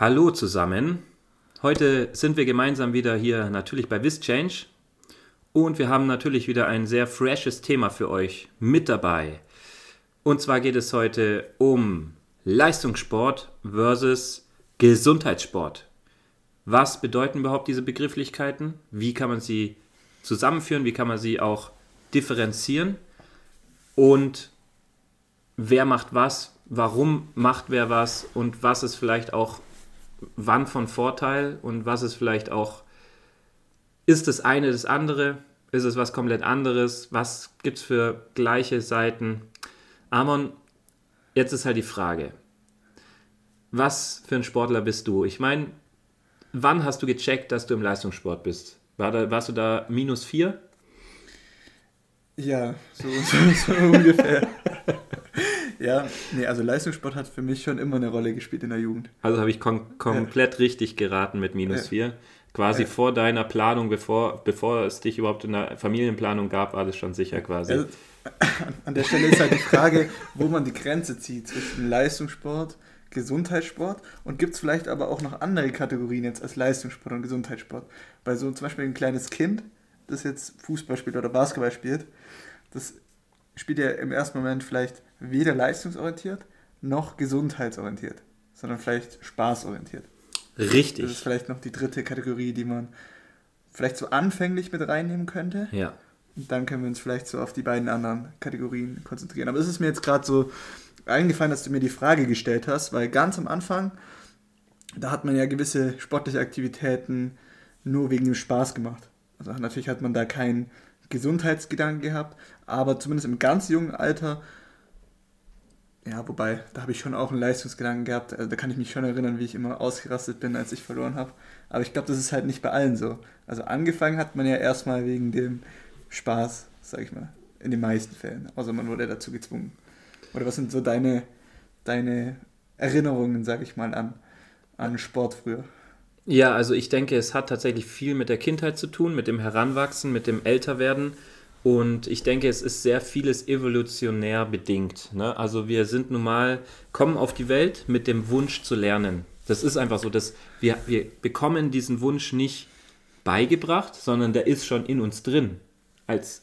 Hallo zusammen. Heute sind wir gemeinsam wieder hier natürlich bei WisChange und wir haben natürlich wieder ein sehr freshes Thema für euch mit dabei. Und zwar geht es heute um Leistungssport versus Gesundheitssport. Was bedeuten überhaupt diese Begrifflichkeiten? Wie kann man sie zusammenführen? Wie kann man sie auch differenzieren? Und wer macht was? Warum macht wer was? Und was ist vielleicht auch wann von Vorteil und was ist vielleicht auch, ist das eine das andere? Ist es was komplett anderes? Was gibt es für gleiche Seiten? Amon, jetzt ist halt die Frage, was für ein Sportler bist du? Ich meine, wann hast du gecheckt, dass du im Leistungssport bist? War da, warst du da minus vier? Ja, so, so, so ungefähr. Ja, nee, also Leistungssport hat für mich schon immer eine Rolle gespielt in der Jugend. Also habe ich kom komplett ja. richtig geraten mit minus 4. Ja. Quasi ja. vor deiner Planung, bevor, bevor es dich überhaupt in der Familienplanung gab, war das schon sicher quasi. Also, an der Stelle ist halt die Frage, wo man die Grenze zieht zwischen Leistungssport, Gesundheitssport und gibt es vielleicht aber auch noch andere Kategorien jetzt als Leistungssport und Gesundheitssport. Weil so zum Beispiel ein kleines Kind, das jetzt Fußball spielt oder Basketball spielt, das spielt ja im ersten Moment vielleicht weder leistungsorientiert noch gesundheitsorientiert, sondern vielleicht spaßorientiert. Richtig. Das ist vielleicht noch die dritte Kategorie, die man vielleicht so anfänglich mit reinnehmen könnte. Ja. Und dann können wir uns vielleicht so auf die beiden anderen Kategorien konzentrieren. Aber es ist mir jetzt gerade so eingefallen, dass du mir die Frage gestellt hast, weil ganz am Anfang, da hat man ja gewisse sportliche Aktivitäten nur wegen dem Spaß gemacht. Also natürlich hat man da keinen Gesundheitsgedanken gehabt, aber zumindest im ganz jungen Alter ja, wobei, da habe ich schon auch einen Leistungsgedanken gehabt. Also da kann ich mich schon erinnern, wie ich immer ausgerastet bin, als ich verloren habe. Aber ich glaube, das ist halt nicht bei allen so. Also angefangen hat man ja erstmal wegen dem Spaß, sag ich mal. In den meisten Fällen. Außer man wurde dazu gezwungen. Oder was sind so deine, deine Erinnerungen, sag ich mal, an, an Sport früher? Ja, also ich denke, es hat tatsächlich viel mit der Kindheit zu tun, mit dem Heranwachsen, mit dem Älterwerden. Und ich denke, es ist sehr vieles evolutionär bedingt. Ne? Also wir sind nun mal, kommen auf die Welt mit dem Wunsch zu lernen. Das ist einfach so, dass wir, wir bekommen diesen Wunsch nicht beigebracht, sondern der ist schon in uns drin. Als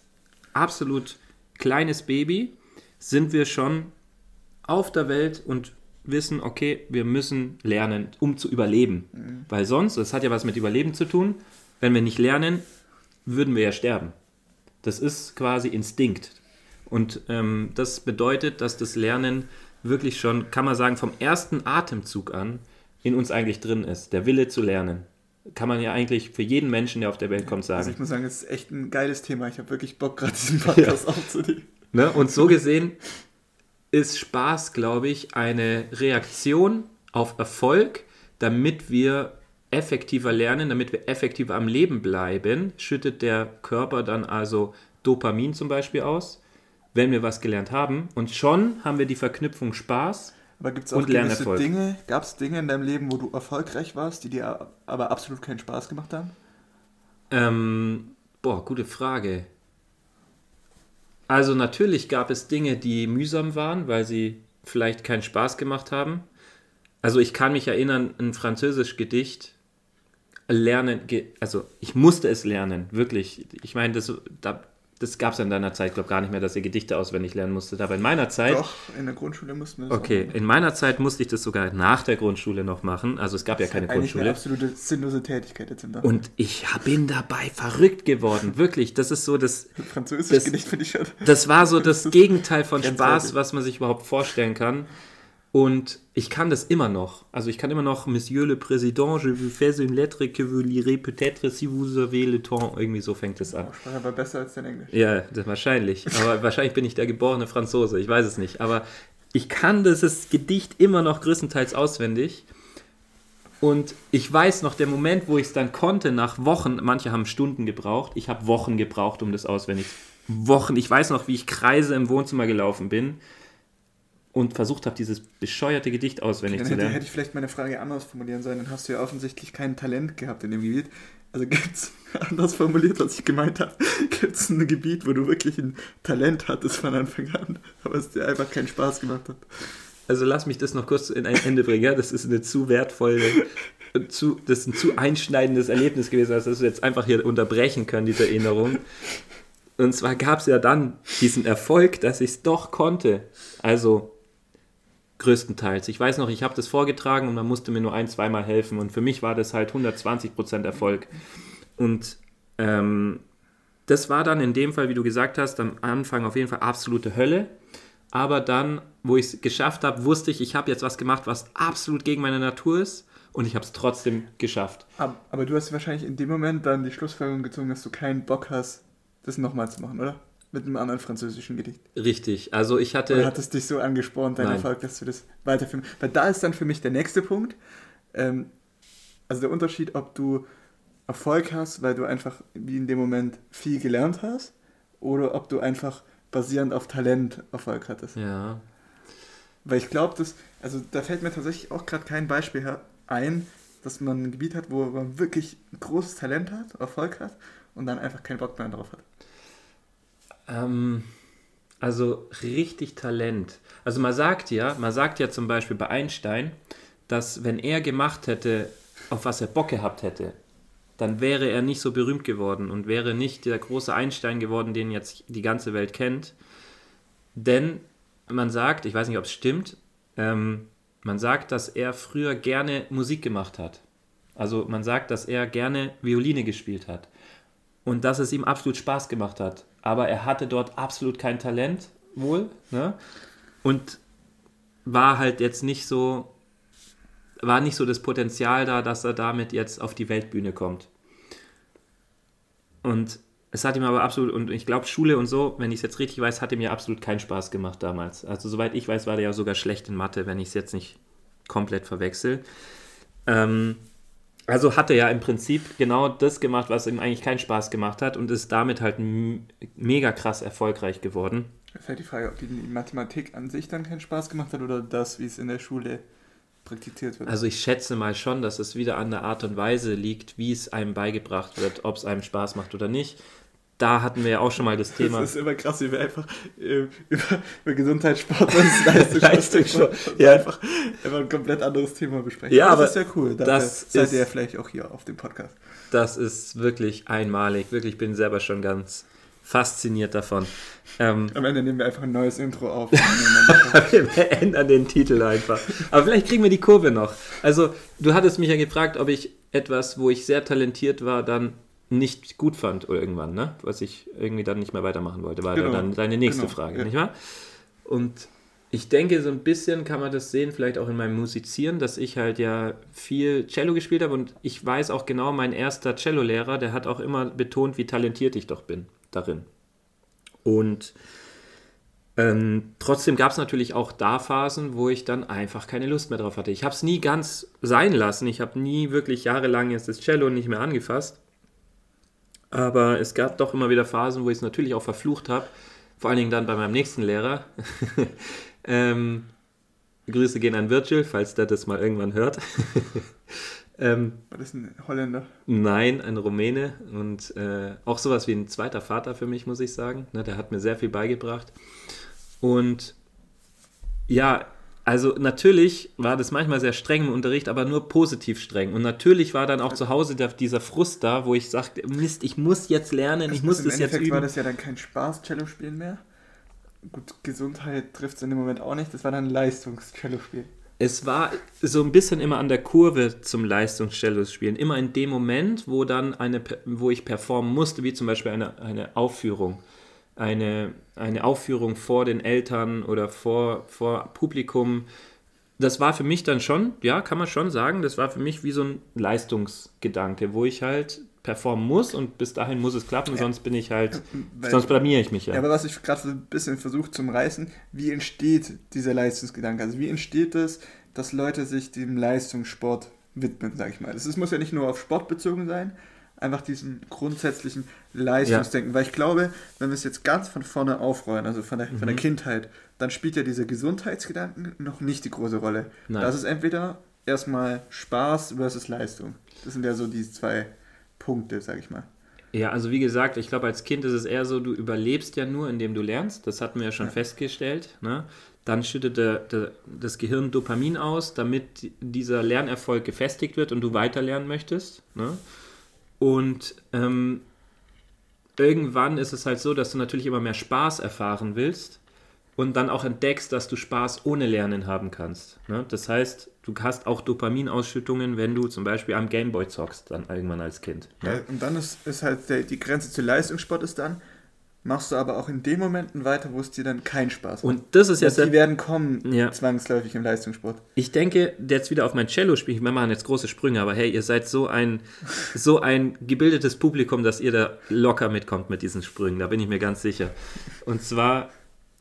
absolut kleines Baby sind wir schon auf der Welt und wissen, okay, wir müssen lernen, um zu überleben. Mhm. Weil sonst, das hat ja was mit Überleben zu tun, wenn wir nicht lernen, würden wir ja sterben. Das ist quasi Instinkt. Und ähm, das bedeutet, dass das Lernen wirklich schon, kann man sagen, vom ersten Atemzug an in uns eigentlich drin ist. Der Wille zu lernen. Kann man ja eigentlich für jeden Menschen, der auf der Welt kommt, sagen. Also ich muss sagen, es ist echt ein geiles Thema. Ich habe wirklich Bock, gerade diesen Podcast ja. aufzunehmen. Ne? Und so gesehen ist Spaß, glaube ich, eine Reaktion auf Erfolg, damit wir effektiver lernen, damit wir effektiver am Leben bleiben, schüttet der Körper dann also Dopamin zum Beispiel aus, wenn wir was gelernt haben. Und schon haben wir die Verknüpfung Spaß aber gibt es auch und gewisse Dinge, gab es Dinge in deinem Leben, wo du erfolgreich warst, die dir aber absolut keinen Spaß gemacht haben? Ähm, boah, gute Frage. Also natürlich gab es Dinge, die mühsam waren, weil sie vielleicht keinen Spaß gemacht haben. Also ich kann mich erinnern, ein französisch Gedicht, lernen, also ich musste es lernen, wirklich. Ich meine, das, da, das gab es in deiner Zeit, glaube ich, gar nicht mehr, dass ihr Gedichte auswendig lernen musstet. Aber in meiner Zeit. Doch, in der Grundschule mussten wir das Okay, in meiner Zeit musste ich das sogar nach der Grundschule noch machen. Also es gab ja keine Grundschule. Eine absolute sinnlose Tätigkeit jetzt im Dach. Und ich bin dabei verrückt geworden, wirklich. Das ist so das. Französisch das, Gedicht finde ich schon. Das war so das Gegenteil von Spaß, was man sich überhaupt vorstellen kann. Und ich kann das immer noch. Also ich kann immer noch Monsieur le Président, je vous fais une lettre que vous lirez peut-être si vous avez le temps. Irgendwie so fängt es an. Sprache aber besser als dein Englisch. Ja, das wahrscheinlich. Aber wahrscheinlich bin ich der geborene Franzose. Ich weiß es nicht. Aber ich kann dieses Gedicht immer noch größtenteils auswendig. Und ich weiß noch, der Moment, wo ich es dann konnte, nach Wochen, manche haben Stunden gebraucht, ich habe Wochen gebraucht, um das auswendig. Wochen. Ich weiß noch, wie ich Kreise im Wohnzimmer gelaufen bin und versucht habe, dieses bescheuerte Gedicht auswendig okay, zu lernen. Hätte, hätte ich vielleicht meine Frage anders formulieren sollen, dann hast du ja offensichtlich kein Talent gehabt in dem Gebiet. Also gibt es, anders formuliert, was ich gemeint habe, gibt es ein Gebiet, wo du wirklich ein Talent hattest von Anfang an, aber es dir einfach keinen Spaß gemacht hat. also lass mich das noch kurz in ein Ende bringen. Ja? Das ist eine zu wertvolle, zu, das ist ein zu einschneidendes Erlebnis gewesen, als dass wir jetzt einfach hier unterbrechen können, diese Erinnerung. Und zwar gab es ja dann diesen Erfolg, dass ich es doch konnte. Also größtenteils. Ich weiß noch, ich habe das vorgetragen und man musste mir nur ein, zweimal helfen. Und für mich war das halt 120% Erfolg. Und ähm, das war dann in dem Fall, wie du gesagt hast, am Anfang auf jeden Fall absolute Hölle. Aber dann, wo ich es geschafft habe, wusste ich, ich habe jetzt was gemacht, was absolut gegen meine Natur ist. Und ich habe es trotzdem geschafft. Aber, aber du hast wahrscheinlich in dem Moment dann die Schlussfolgerung gezogen, dass du keinen Bock hast, das nochmal zu machen, oder? Mit einem anderen französischen Gedicht. Richtig. Also ich hatte. Oder hat es dich so angespornt, dein Nein. Erfolg, dass du das weiterführen? Weil da ist dann für mich der nächste Punkt. Ähm, also der Unterschied, ob du Erfolg hast, weil du einfach wie in dem Moment viel gelernt hast, oder ob du einfach basierend auf Talent Erfolg hattest. Ja. Weil ich glaube, dass, also da fällt mir tatsächlich auch gerade kein Beispiel ein, dass man ein Gebiet hat, wo man wirklich ein großes Talent hat, Erfolg hat und dann einfach keinen Bock mehr drauf hat. Ähm, also richtig Talent. Also man sagt ja, man sagt ja zum Beispiel bei Einstein, dass wenn er gemacht hätte, auf was er Bock gehabt hätte, dann wäre er nicht so berühmt geworden und wäre nicht der große Einstein geworden, den jetzt die ganze Welt kennt. Denn man sagt, ich weiß nicht, ob es stimmt, ähm, man sagt, dass er früher gerne Musik gemacht hat. Also man sagt, dass er gerne Violine gespielt hat und dass es ihm absolut Spaß gemacht hat. Aber er hatte dort absolut kein Talent, wohl, ne? Und war halt jetzt nicht so, war nicht so das Potenzial da, dass er damit jetzt auf die Weltbühne kommt. Und es hat ihm aber absolut, und ich glaube, Schule und so, wenn ich es jetzt richtig weiß, hat ihm ja absolut keinen Spaß gemacht damals. Also, soweit ich weiß, war der ja sogar schlecht in Mathe, wenn ich es jetzt nicht komplett verwechsel. Ähm, also hat er ja im Prinzip genau das gemacht, was ihm eigentlich keinen Spaß gemacht hat und ist damit halt mega krass erfolgreich geworden. Da fällt die Frage, ob die Mathematik an sich dann keinen Spaß gemacht hat oder das, wie es in der Schule praktiziert wird. Also ich schätze mal schon, dass es wieder an der Art und Weise liegt, wie es einem beigebracht wird, ob es einem Spaß macht oder nicht. Da hatten wir ja auch schon mal das Thema. Das ist immer krass, wie wir einfach äh, über, über Gesundheitssport und Leistungssport, Leistungssport, ja. einfach, einfach ein komplett anderes Thema besprechen. Ja, das aber ist ja cool. Dafür das seid ist- ihr ja vielleicht auch hier auf dem Podcast. Das ist wirklich einmalig. Wirklich, ich bin selber schon ganz fasziniert davon. Ähm, Am Ende nehmen wir einfach ein neues Intro auf. wir ändern den Titel einfach. Aber vielleicht kriegen wir die Kurve noch. Also, du hattest mich ja gefragt, ob ich etwas, wo ich sehr talentiert war, dann nicht gut fand oder irgendwann, ne? Was ich irgendwie dann nicht mehr weitermachen wollte, war Genau. dann deine nächste Genau, Frage, ja. nicht wahr? Und ich denke, so ein bisschen kann man das sehen, vielleicht auch in meinem Musizieren, dass ich halt ja viel Cello gespielt habe und ich weiß auch genau, mein erster Cello-Lehrer, der hat auch immer betont, wie talentiert ich doch bin darin. Und ähm, trotzdem gab es natürlich auch da Phasen, wo ich dann einfach keine Lust mehr drauf hatte. Ich habe es nie ganz sein lassen. Ich habe nie wirklich jahrelang jetzt das Cello nicht mehr angefasst. Aber es gab doch immer wieder Phasen, wo ich es natürlich auch verflucht habe. Vor allen Dingen dann bei meinem nächsten Lehrer. ähm, Grüße gehen an Virgil, falls der das mal irgendwann hört. ähm, War das ein Holländer? Nein, ein Rumäne und äh, auch sowas wie ein zweiter Vater für mich, muss ich sagen. Ne, der hat mir sehr viel beigebracht. Und ja, also natürlich war das manchmal sehr streng im Unterricht, aber nur positiv streng. Und natürlich war dann auch zu Hause der, dieser Frust da, wo ich sagte, Mist, ich muss jetzt lernen, ich muss Also Im das jetzt Endeffekt war üben. das ja dann kein Spaß-Cello-Spielen mehr. Gut, Gesundheit trifft es in dem Moment auch nicht. Das war dann ein Leistungs-Cello-Spiel. Es war so ein bisschen immer an der Kurve zum Leistungsstellos spielen. Immer in dem Moment, wo dann eine, wo ich performen musste, wie zum Beispiel eine, eine Aufführung. Eine, eine Aufführung vor den Eltern oder vor, vor Publikum. Das war für mich dann schon, ja, kann man schon sagen, das war für mich wie so ein Leistungsgedanke, wo ich halt performen muss und bis dahin muss es klappen, sonst bin ich halt, Weil- sonst blamiere ich mich Ja, ja. aber was ich gerade so ein bisschen versucht zum Reißen, wie entsteht dieser Leistungsgedanke? Also wie entsteht es, dass Leute sich dem Leistungssport widmen, sag ich mal. Das ist, muss ja nicht nur auf Sport bezogen sein, einfach diesem grundsätzlichen Leistungsdenken. Weil ich glaube, wenn wir es jetzt ganz von vorne aufrollen, also von der, von Mhm. der Kindheit, dann spielt ja dieser Gesundheitsgedanken noch nicht die große Rolle. Nein. Das ist entweder erstmal Spaß versus Leistung. Das sind ja so die zwei Punkte, sag ich mal. Ja, also wie gesagt, ich glaube, als Kind ist es eher so, du überlebst ja nur, indem du lernst. Das hatten wir ja schon ja. festgestellt. Ne? Dann schüttet der, der, das Gehirn Dopamin aus, damit dieser Lernerfolg gefestigt wird und du weiter lernen möchtest. Ne? Und ähm, irgendwann ist es halt so, dass du natürlich immer mehr Spaß erfahren willst und dann auch entdeckst, dass du Spaß ohne Lernen haben kannst. Ne? Das heißt, du hast auch Dopaminausschüttungen, wenn du zum Beispiel am Gameboy zockst, dann irgendwann als Kind. Ne? Ja, und dann ist, ist halt der, die Grenze zu Leistungssport ist dann, machst du aber auch in den Momenten weiter, wo es dir dann keinen Spaß macht. Und das ist jetzt. Die werden kommen, ja. zwangsläufig im Leistungssport. Ich denke, jetzt wieder auf mein Cello spielen. Wir machen jetzt große Sprünge, aber hey, ihr seid so ein, so ein gebildetes Publikum, dass ihr da locker mitkommt mit diesen Sprüngen. Da bin ich mir ganz sicher. Und zwar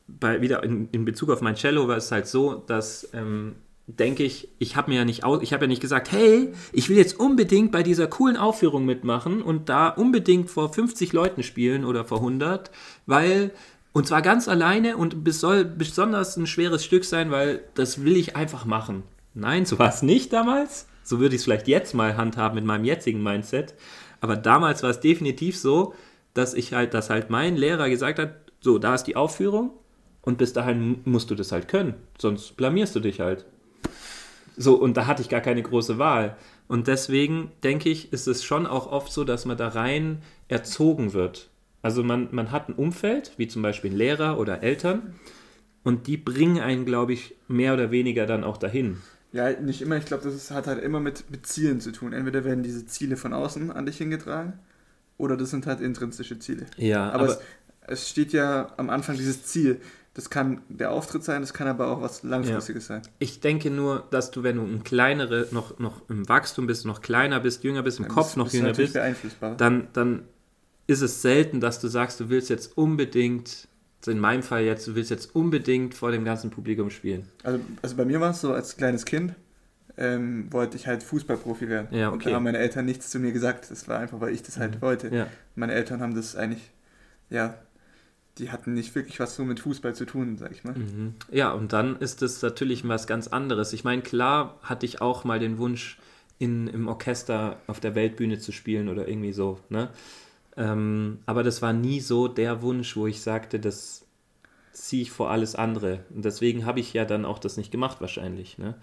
bei, wieder in, in Bezug auf mein Cello war es halt so, dass ähm, denke ich, ich habe mir ja nicht ich habe ja nicht gesagt, hey, ich will jetzt unbedingt bei dieser coolen Aufführung mitmachen und da unbedingt vor 50 Leuten spielen oder vor 100, weil und zwar ganz alleine und es soll besonders ein schweres Stück sein, weil das will ich einfach machen. Nein, so war es nicht damals. So würde ich es vielleicht jetzt mal handhaben mit meinem jetzigen Mindset. Aber damals war es definitiv so, dass ich halt, dass halt mein Lehrer gesagt hat, so, da ist die Aufführung und bis dahin musst du das halt können, sonst blamierst du dich halt. So, und da hatte ich gar keine große Wahl. Und deswegen denke ich, ist es schon auch oft so, dass man da rein erzogen wird. Also man, man hat ein Umfeld, wie zum Beispiel Lehrer oder Eltern, und die bringen einen, glaube ich, mehr oder weniger dann auch dahin. Ja, nicht immer. Ich glaube, das ist, hat halt immer mit, mit Zielen zu tun. Entweder werden diese Ziele von außen an dich hingetragen, oder das sind halt intrinsische Ziele. Ja, aber, aber es, es steht ja am Anfang dieses Ziel. Das kann der Auftritt sein, das kann aber auch was Langfristiges ja. sein. Ich denke nur, dass du, wenn du ein kleinere, noch, noch im Wachstum bist, noch kleiner bist, jünger bist, im ja, Kopf bist, noch bist jünger bist, dann, dann ist es selten, dass du sagst, du willst jetzt unbedingt, in meinem Fall jetzt, du willst jetzt unbedingt vor dem ganzen Publikum spielen. Also, also bei mir war es so, als kleines Kind ähm, wollte ich halt Fußballprofi werden. Ja, okay. Und da haben meine Eltern nichts zu mir gesagt. Das war einfach, weil ich das halt mhm. wollte. Ja. Meine Eltern haben das eigentlich, ja, die hatten nicht wirklich was so mit Fußball zu tun, sag ich mal. Mhm. Ja, und dann ist es natürlich was ganz anderes. Ich meine, klar hatte ich auch mal den Wunsch, in, im Orchester auf der Weltbühne zu spielen oder irgendwie so. Ne? Ähm, aber das war nie so der Wunsch, wo ich sagte, das ziehe ich vor alles andere. Und deswegen habe ich ja dann auch das nicht gemacht wahrscheinlich. Ne?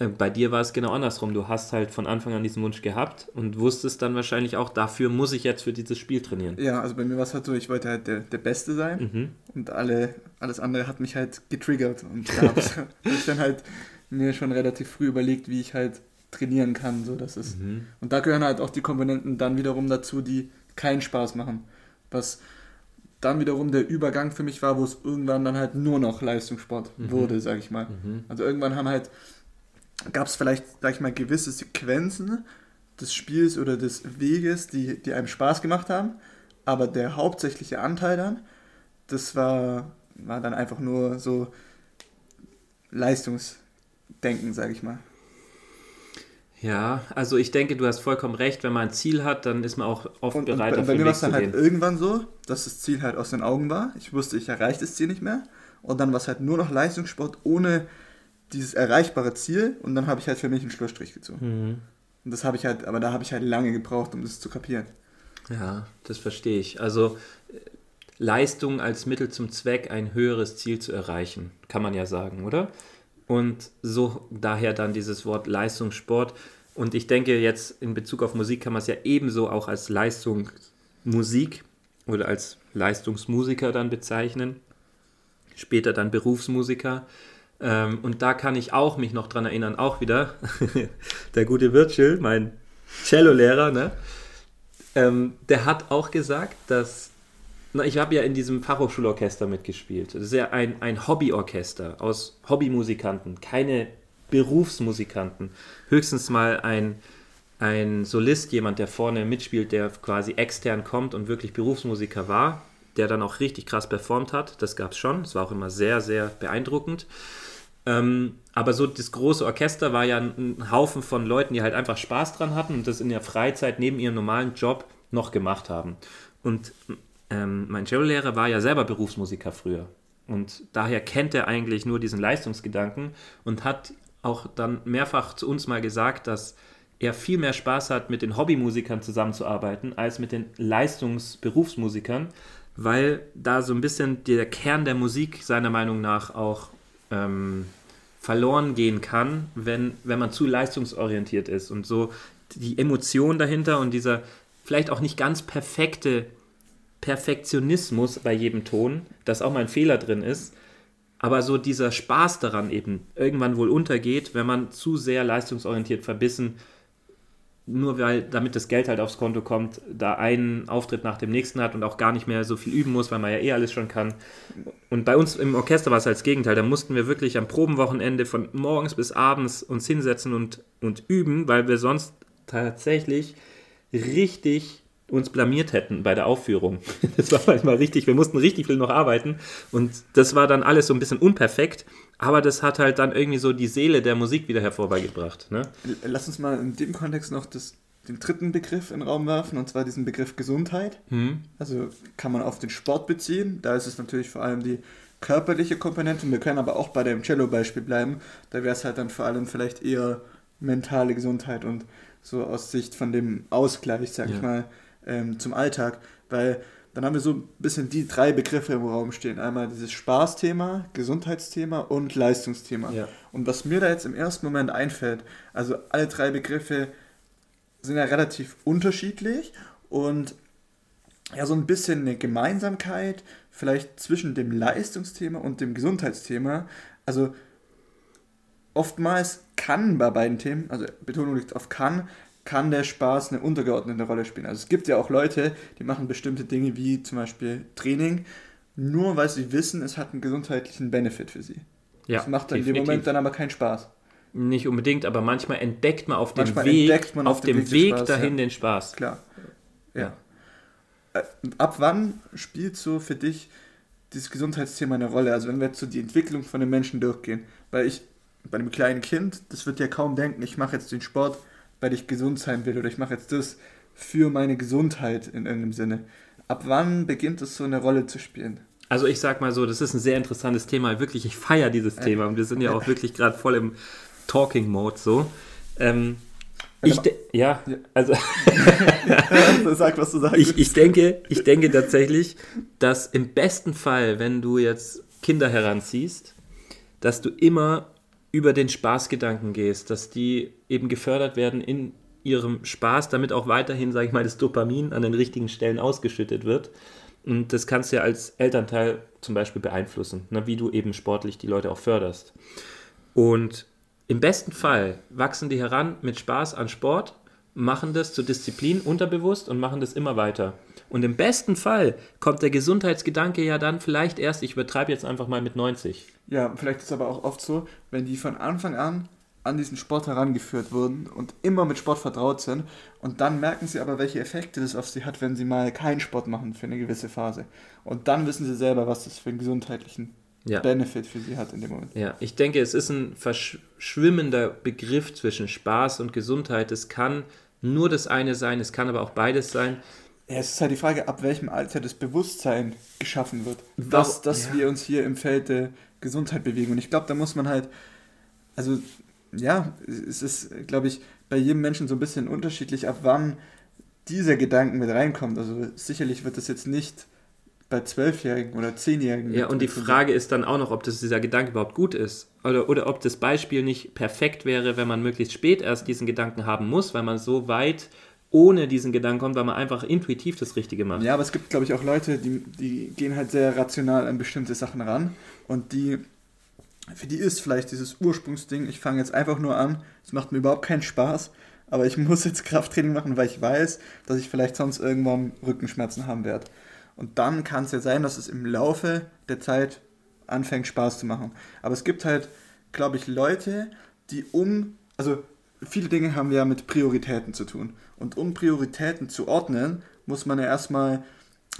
Äh, bei dir war es genau andersrum. Du hast halt von Anfang an diesen Wunsch gehabt und wusstest dann wahrscheinlich auch, dafür muss ich jetzt für dieses Spiel trainieren. Ja, also bei mir war es halt so, ich wollte halt der, der Beste sein mhm. und alle, alles andere hat mich halt getriggert. Und da habe ich dann halt mir schon relativ früh überlegt, wie ich halt trainieren kann. So, dass es, mhm. Und da gehören halt auch die Komponenten dann wiederum dazu, die keinen Spaß machen. Was dann wiederum der Übergang für mich war, wo es irgendwann dann halt nur noch Leistungssport mhm. wurde, sag ich mal. Mhm. Also irgendwann haben halt gab es vielleicht, sag ich mal, gewisse Sequenzen des Spiels oder des Weges, die, die einem Spaß gemacht haben. Aber der hauptsächliche Anteil dann, das war, war dann einfach nur so Leistungsdenken, sag ich mal. Ja, also ich denke, du hast vollkommen recht. Wenn man ein Ziel hat, dann ist man auch oft und, bereit, und bei, bei mir war es dann halt irgendwann so, dass das Ziel halt aus den Augen war. Ich wusste, ich erreiche das Ziel nicht mehr. Und dann war es halt nur noch Leistungssport ohne dieses erreichbare Ziel und dann habe ich halt für mich einen Schlussstrich gezogen. Mhm. Und das habe ich halt, aber da habe ich halt lange gebraucht, um das zu kapieren. Ja, das verstehe ich. Also äh, Leistung als Mittel zum Zweck, ein höheres Ziel zu erreichen, kann man ja sagen, oder? Und so daher dann dieses Wort Leistungssport. Und ich denke jetzt in Bezug auf Musik kann man es ja ebenso auch als Leistungsmusik oder als Leistungsmusiker dann bezeichnen. Später dann Berufsmusiker. Ähm, und da kann ich auch mich noch dran erinnern, auch wieder, der gute Virgil, mein Cello-Lehrer, ne? Ähm, der hat auch gesagt, dass, na, ich habe ja in diesem Fachhochschulorchester mitgespielt. Das ist ja ein, ein Hobbyorchester aus Hobbymusikanten, keine Berufsmusikanten. Höchstens mal ein, ein Solist, jemand, der vorne mitspielt, der quasi extern kommt und wirklich Berufsmusiker war, der dann auch richtig krass performt hat. Das gab es schon. Das war auch immer sehr, sehr beeindruckend. Ähm, aber so das große Orchester war ja ein, Haufen von Leuten, die halt einfach Spaß dran hatten und das in der Freizeit neben ihrem normalen Job noch gemacht haben. Und ähm, mein Cello-Lehrer war ja selber Berufsmusiker früher. Und daher kennt er eigentlich nur diesen Leistungsgedanken und hat auch dann mehrfach zu uns mal gesagt, dass er viel mehr Spaß hat, mit den Hobbymusikern zusammenzuarbeiten, als mit den Leistungsberufsmusikern, weil da so ein bisschen der Kern der Musik seiner Meinung nach auch ähm, verloren gehen kann, wenn, wenn man zu leistungsorientiert ist. Und so die Emotion dahinter und dieser vielleicht auch nicht ganz perfekte Perfektionismus bei jedem Ton, dass auch mal ein Fehler drin ist, aber so dieser Spaß daran eben irgendwann wohl untergeht, wenn man zu sehr leistungsorientiert verbissen nur weil, damit das Geld halt aufs Konto kommt, da einen Auftritt nach dem nächsten hat und auch gar nicht mehr so viel üben muss, weil man ja eh alles schon kann. Und bei uns im Orchester war es als Gegenteil. Da mussten wir wirklich am Probenwochenende von morgens bis abends uns hinsetzen und, und üben, weil wir sonst tatsächlich richtig uns blamiert hätten bei der Aufführung. Das war manchmal richtig, wir mussten richtig viel noch arbeiten und das war dann alles so ein bisschen unperfekt, aber das hat halt dann irgendwie so die Seele der Musik wieder hervorgebracht. Ne? Lass uns mal in dem Kontext noch das, den dritten Begriff in den Raum werfen und zwar diesen Begriff Gesundheit. Hm. Also kann man auf den Sport beziehen, da ist es natürlich vor allem die körperliche Komponente. Wir können aber auch bei dem Cello-Beispiel bleiben. Da wäre es halt dann vor allem vielleicht eher mentale Gesundheit und so aus Sicht von dem Ausgleich, sag ja. ich mal, ähm, zum Alltag, weil dann haben wir so ein bisschen die drei Begriffe im Raum stehen. Einmal dieses Spaßthema, Gesundheitsthema und Leistungsthema. Ja. Und was mir da jetzt im ersten Moment einfällt, also alle drei Begriffe sind ja relativ unterschiedlich und ja, so ein bisschen eine Gemeinsamkeit vielleicht zwischen dem Leistungsthema und dem Gesundheitsthema. Also oftmals kann bei beiden Themen, also Betonung liegt auf kann, kann der Spaß eine untergeordnete Rolle spielen. Also es gibt ja auch Leute, die machen bestimmte Dinge wie zum Beispiel Training, nur weil sie wissen, es hat einen gesundheitlichen Benefit für sie. Ja, das macht dann in dem Moment dann aber keinen Spaß. Nicht unbedingt, aber manchmal entdeckt man auf dem manchmal Weg, man auf, auf dem Weg, Weg Spaß, dahin ja. den Spaß. Klar. Ja. ja. Äh, ab wann spielt so für dich dieses Gesundheitsthema eine Rolle? Also wenn wir jetzt so die Entwicklung von den Menschen durchgehen, weil ich bei einem kleinen Kind, das wird ja kaum denken, ich mache jetzt den Sport, weil ich gesund sein will oder ich mache jetzt das für meine Gesundheit in irgendeinem Sinne. Ab wann beginnt es so eine Rolle zu spielen? Also ich sag mal so, das ist ein sehr interessantes Thema. Wirklich, ich feiere dieses äh, Thema und wir sind ja auch wirklich gerade voll im Talking-Mode so. Ähm, ich ja, ja, also sag, was du sagst. Ich, ich, denke, ich denke tatsächlich, dass im besten Fall, wenn du jetzt Kinder heranziehst, dass du immer über den Spaßgedanken gehst, dass die eben gefördert werden in ihrem Spaß, damit auch weiterhin, sage ich mal, das Dopamin an den richtigen Stellen ausgeschüttet wird. Und das kannst du ja als Elternteil zum Beispiel beeinflussen, ne, wie du eben sportlich die Leute auch förderst. Und im besten Fall wachsen die heran mit Spaß an Sport, machen das zur Disziplin unterbewusst und machen das immer weiter. Und im besten Fall kommt der Gesundheitsgedanke ja dann vielleicht erst, ich übertreibe jetzt einfach mal mit 90. Ja, vielleicht ist es aber auch oft so, wenn die von Anfang an an diesen Sport herangeführt wurden und immer mit Sport vertraut sind und dann merken sie aber, welche Effekte das auf sie hat, wenn sie mal keinen Sport machen für eine gewisse Phase. Und dann wissen sie selber, was das für einen gesundheitlichen ja. Benefit für sie hat in dem Moment. Ja, ich denke, es ist ein verschwimmender Begriff zwischen Spaß und Gesundheit. Es kann nur das eine sein, es kann aber auch beides sein. Ja, es ist halt die Frage, ab welchem Alter das Bewusstsein geschaffen wird, dass, dass ja. wir uns hier im Feld der Gesundheit bewegen. Und ich glaube, da muss man halt, also ja, es ist, glaube ich, bei jedem Menschen so ein bisschen unterschiedlich, ab wann dieser Gedanken mit reinkommt. Also sicherlich wird das jetzt nicht bei Zwölfjährigen oder Zehnjährigen. Ja, und die Frage ist dann auch noch, ob das, dieser Gedanke überhaupt gut ist. Oder, oder ob das Beispiel nicht perfekt wäre, wenn man möglichst spät erst diesen Gedanken haben muss, weil man so weit ohne diesen Gedanken kommt, weil man einfach intuitiv das Richtige macht. Ja, aber es gibt, glaube ich, auch Leute, die, die gehen halt sehr rational an bestimmte Sachen ran und die, für die ist vielleicht dieses Ursprungsding, ich fange jetzt einfach nur an, es macht mir überhaupt keinen Spaß, aber ich muss jetzt Krafttraining machen, weil ich weiß, dass ich vielleicht sonst irgendwann Rückenschmerzen haben werde. Und dann kann es ja sein, dass es im Laufe der Zeit anfängt Spaß zu machen. Aber es gibt halt, glaube ich, Leute, die um, also viele Dinge haben ja mit Prioritäten zu tun. Und um Prioritäten zu ordnen, muss man ja erstmal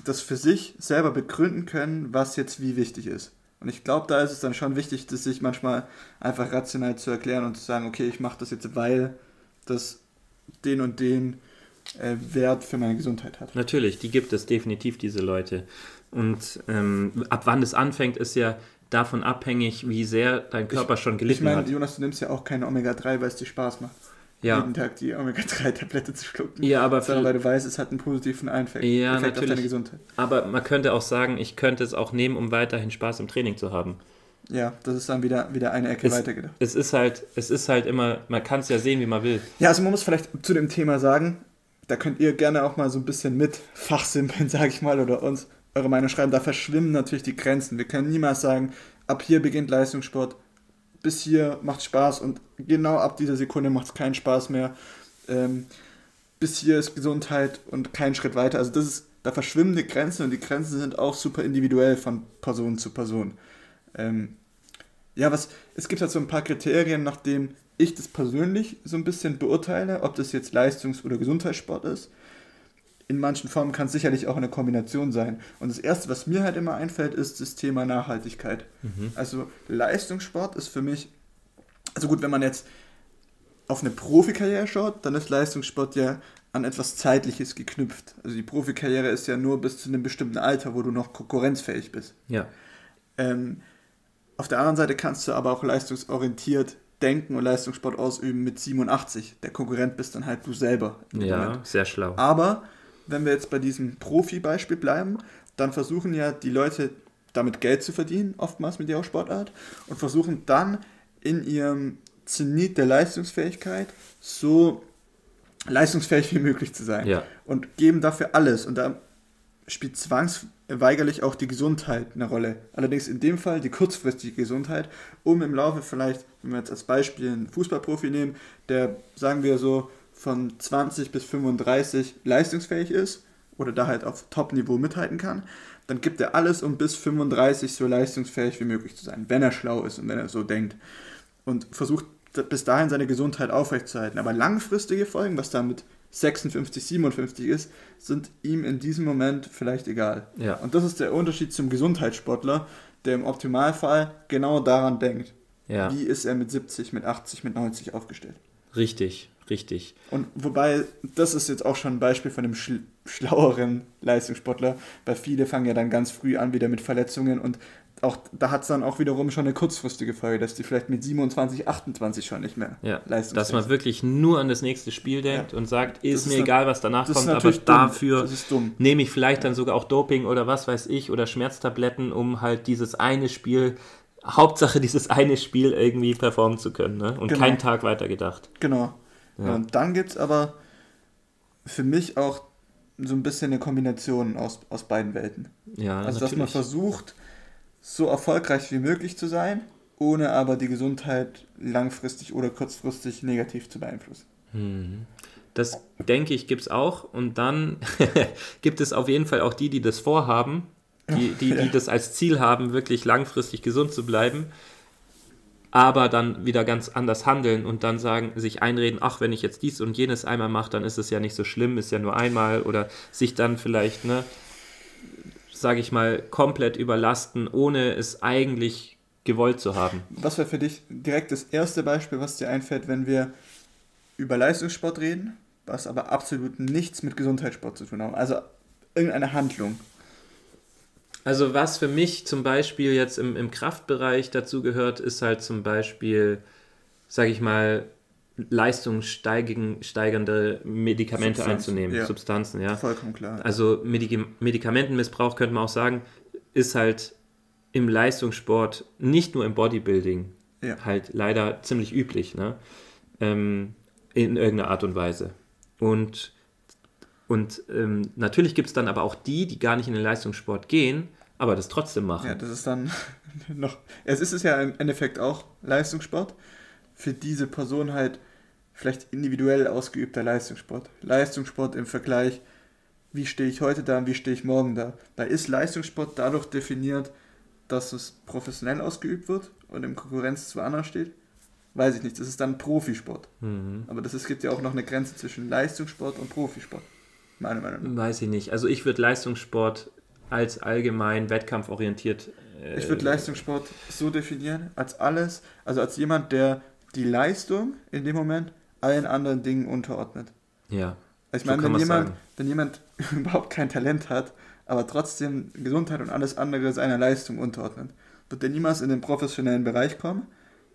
das für sich selber begründen können, was jetzt wie wichtig ist. Und ich glaube, da ist es dann schon wichtig, das sich manchmal einfach rational zu erklären und zu sagen, okay, ich mache das jetzt, weil das den und den äh, Wert für meine Gesundheit hat. Natürlich, die gibt es definitiv, diese Leute. Und ähm, ab wann es anfängt, ist ja davon abhängig, wie sehr dein Körper ich, schon gelitten hat. Ich meine, Jonas, du nimmst ja auch keine Omega-3, weil es dir Spaß macht. ja. jeden Tag die Omega-3-Tablette zu schlucken. Ja, aber sondern weil du weißt, es hat einen positiven Effekt, ja, Effekt auf deine Gesundheit. Aber man könnte auch sagen, ich könnte es auch nehmen, um weiterhin Spaß im Training zu haben. Ja, das ist dann wieder, wieder eine Ecke es, weitergedacht. Es ist halt, es ist halt immer, man kann es ja sehen, wie man will. Ja, also man muss vielleicht zu dem Thema sagen, da könnt ihr gerne auch mal so ein bisschen mit fachsimpeln, sage ich mal, oder uns eure Meinung schreiben. Da verschwimmen natürlich die Grenzen. Wir können niemals sagen, ab hier beginnt Leistungssport, bis hier macht Spaß und genau ab dieser Sekunde macht es keinen Spaß mehr. Ähm, bis hier ist Gesundheit und kein Schritt weiter. Also das ist, da verschwimmen die Grenzen und die Grenzen sind auch super individuell von Person zu Person. Ähm, ja, was, es gibt halt so ein paar Kriterien, nach denen ich das persönlich so ein bisschen beurteile, ob das jetzt Leistungs- oder Gesundheitssport ist. In manchen Formen kann es sicherlich auch eine Kombination sein. Und das Erste, was mir halt immer einfällt, ist das Thema Nachhaltigkeit. Mhm. Also Leistungssport ist für mich, also gut, wenn man jetzt auf eine Profikarriere schaut, dann ist Leistungssport ja an etwas Zeitliches geknüpft. Also die Profikarriere ist ja nur bis zu einem bestimmten Alter, wo du noch konkurrenzfähig bist. Ja. Ähm, auf der anderen Seite kannst du aber auch leistungsorientiert denken und Leistungssport ausüben mit 87. Der Konkurrent bist dann halt du selber. Ja, Moment. sehr schlau. Aber wenn wir jetzt bei diesem Profi-Beispiel bleiben, dann versuchen ja die Leute damit Geld zu verdienen, oftmals mit ihrer Sportart, und versuchen dann in ihrem Zenit der Leistungsfähigkeit so leistungsfähig wie möglich zu sein. Ja. Und geben dafür alles. Und da spielt zwangsweigerlich auch die Gesundheit eine Rolle. Allerdings in dem Fall die kurzfristige Gesundheit, um im Laufe vielleicht, wenn wir jetzt als Beispiel einen Fußballprofi nehmen, der, sagen wir so, von 20 bis 35 leistungsfähig ist oder da halt auf Top-Niveau mithalten kann, dann gibt er alles, um bis 35 so leistungsfähig wie möglich zu sein, wenn er schlau ist und wenn er so denkt. Und versucht bis dahin seine Gesundheit aufrechtzuerhalten. Aber langfristige Folgen, was damit 56, 57 ist, sind ihm in diesem Moment vielleicht egal. Ja. Und das ist der Unterschied zum Gesundheitssportler, der im Optimalfall genau daran denkt. Ja. Wie ist er mit 70, mit 80, mit 90 aufgestellt? Richtig, richtig. Und wobei, das ist jetzt auch schon ein Beispiel von einem schl schlaueren Leistungssportler, weil viele fangen ja dann ganz früh an wieder mit Verletzungen und auch da hat es dann auch wiederum schon eine kurzfristige Folge, dass die vielleicht mit 27, 28 schon nicht mehr ja, Dass man wirklich nur an das nächste Spiel denkt ja. und sagt, ist, ist mir egal, was danach kommt, aber dumm. dafür nehme ich vielleicht ja. dann sogar auch Doping oder was weiß ich oder Schmerztabletten, um halt dieses eine Spiel, Hauptsache dieses eine Spiel irgendwie performen zu können ne? und genau. keinen Tag weiter gedacht. Genau. Und dann gibt es aber für mich auch so ein bisschen eine Kombination aus, aus beiden Welten. Ja, also, natürlich. dass man versucht, so erfolgreich wie möglich zu sein, ohne aber die Gesundheit langfristig oder kurzfristig negativ zu beeinflussen. Hm. Das denke ich, gibt es auch. Und dann gibt es auf jeden Fall auch die, die das vorhaben, die, die, die das als Ziel haben, wirklich langfristig gesund zu bleiben, aber dann wieder ganz anders handeln und dann sagen, sich einreden, ach, wenn ich jetzt dies und jenes einmal mache, dann ist es ja nicht so schlimm, ist ja nur einmal oder sich dann vielleicht, ne, sage ich mal, komplett überlasten, ohne es eigentlich gewollt zu haben. Was wäre für dich direkt das erste Beispiel, was dir einfällt, wenn wir über Leistungssport reden, was aber absolut nichts mit Gesundheitssport zu tun hat? Also irgendeine Handlung. Also was für mich zum Beispiel jetzt im, im Kraftbereich dazu gehört, ist halt zum Beispiel, sage ich mal, leistungssteigernde Medikamente Substanzen, einzunehmen, ja. Substanzen, ja. Vollkommen klar. Also Medik Medikamentenmissbrauch könnte man auch sagen, ist halt im Leistungssport, nicht nur im Bodybuilding, ja. halt leider ziemlich üblich, ne? Ähm, in irgendeiner Art und Weise. Und, und ähm, natürlich gibt es dann aber auch die, die gar nicht in den Leistungssport gehen, aber das trotzdem machen. Ja, das ist dann noch. Es ist es ja im Endeffekt auch Leistungssport. Für diese Person halt vielleicht individuell ausgeübter Leistungssport. Leistungssport im Vergleich, wie stehe ich heute da und wie stehe ich morgen da. Da ist Leistungssport dadurch definiert, dass es professionell ausgeübt wird und in Konkurrenz zu anderen steht. Weiß ich nicht, das ist dann Profisport. Mhm. Aber das, es gibt ja auch noch eine Grenze zwischen Leistungssport und Profisport. Meine Meinung nach. Weiß ich nicht. Also ich würde Leistungssport als allgemein wettkampforientiert. Äh, ich würde Leistungssport so definieren, als alles, also als jemand, der die Leistung in dem Moment allen anderen Dingen unterordnet. Ja. Also ich meine, wenn, jemand, wenn jemand überhaupt kein Talent hat, aber trotzdem Gesundheit und alles andere seiner Leistung unterordnet, wird er niemals in den professionellen Bereich kommen,